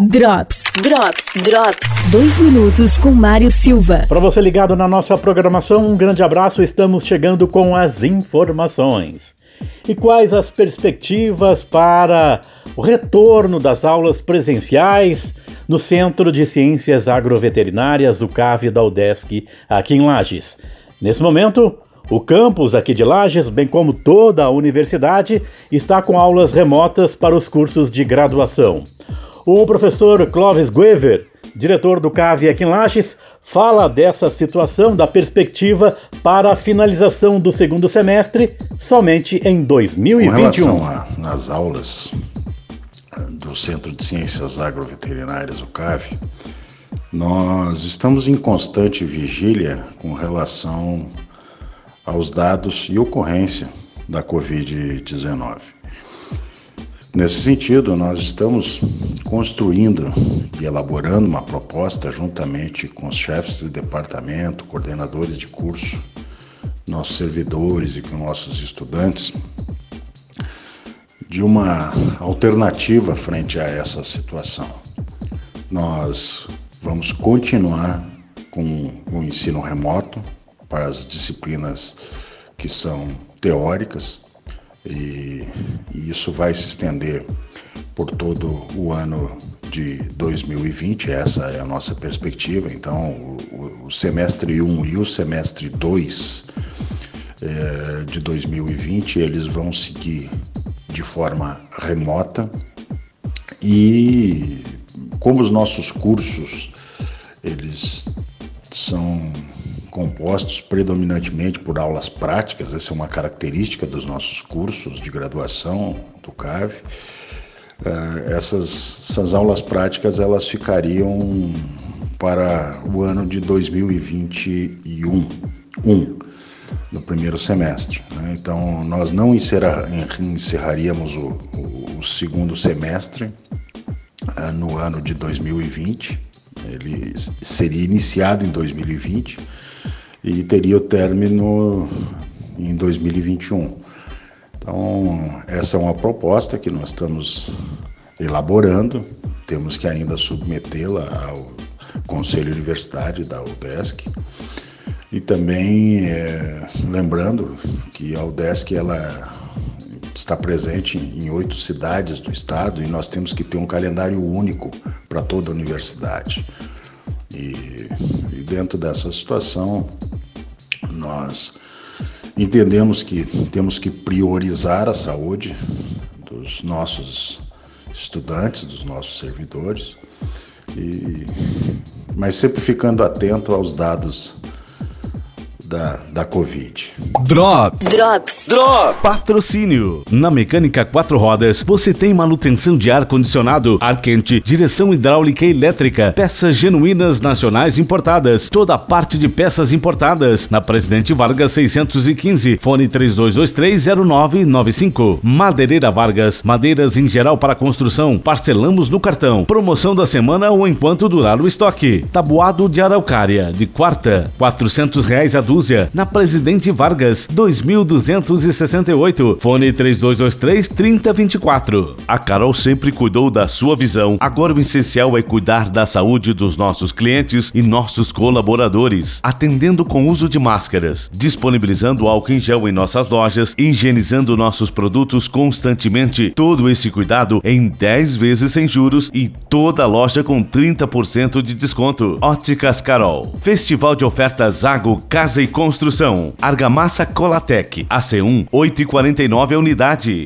Drops, Drops, Drops. Dois minutos com Mário Silva. Para você ligado na nossa programação, um grande abraço. Estamos chegando com as informações. E quais as perspectivas para o retorno das aulas presenciais no Centro de Ciências Agroveterinárias, o CAV da UDESC, aqui em Lages? Nesse momento, o campus aqui de Lages, bem como toda a universidade, está com aulas remotas para os cursos de graduação. O professor Clóvis Guever, diretor do CAV aqui em Lages, fala dessa situação, da perspectiva para a finalização do segundo semestre somente em 2021. Com relação às aulas do Centro de Ciências Agroveterinárias, o CAV, nós estamos em constante vigília com relação aos dados e ocorrência da Covid-19. Nesse sentido, nós estamos construindo e elaborando uma proposta juntamente com os chefes de departamento, coordenadores de curso, nossos servidores e com nossos estudantes, de uma alternativa frente a essa situação. Nós vamos continuar com o ensino remoto para as disciplinas que são teóricas e, e isso vai se estender por todo o ano de 2020, essa é a nossa perspectiva. Então, o, o semestre 1 e o semestre 2 é, de 2020 eles vão seguir de forma remota e como os nossos cursos eles são compostos predominantemente por aulas práticas, essa é uma característica dos nossos cursos de graduação do CAV. Eh, essas, essas aulas práticas elas ficariam para o ano de 2021, um, no primeiro semestre. Né? Então, nós não encerra, encerraríamos o, o, o segundo semestre uh, no ano de 2020, ele seria iniciado em 2020 e teria o término em 2021. Então, essa é uma proposta que nós estamos elaborando, temos que ainda submetê-la ao Conselho Universitário da UDESC. E também é, lembrando que a UDESC ela está presente em oito cidades do estado e nós temos que ter um calendário único para toda a universidade. E, e dentro dessa situação, nós entendemos que temos que priorizar a saúde dos nossos estudantes, dos nossos servidores, e, mas sempre ficando atento aos dados da, da Covid. Drops. Drops. Drops. Patrocínio. Na Mecânica Quatro Rodas, você tem manutenção de ar-condicionado, ar quente, direção hidráulica e elétrica, peças genuínas nacionais importadas, toda a parte de peças importadas. Na Presidente Vargas 615, fone 32230995. Madeireira Vargas, madeiras em geral para construção, parcelamos no cartão. Promoção da semana ou enquanto durar o estoque. Tabuado de araucária, de quarta, quatrocentos reais a dúzia Na Presidente Vargas, 2268, fone 3223 3024. A Carol sempre cuidou da sua visão. Agora o essencial é cuidar da saúde dos nossos clientes e nossos colaboradores, atendendo com uso de máscaras, disponibilizando álcool em gel em nossas lojas, higienizando nossos produtos constantemente. Todo esse cuidado em 10 vezes sem juros e toda loja com 30% de desconto. Óticas Carol. Festival de ofertas Zago Casa e Construção. Argamassa Colatec. AC1 8,49 a unidade.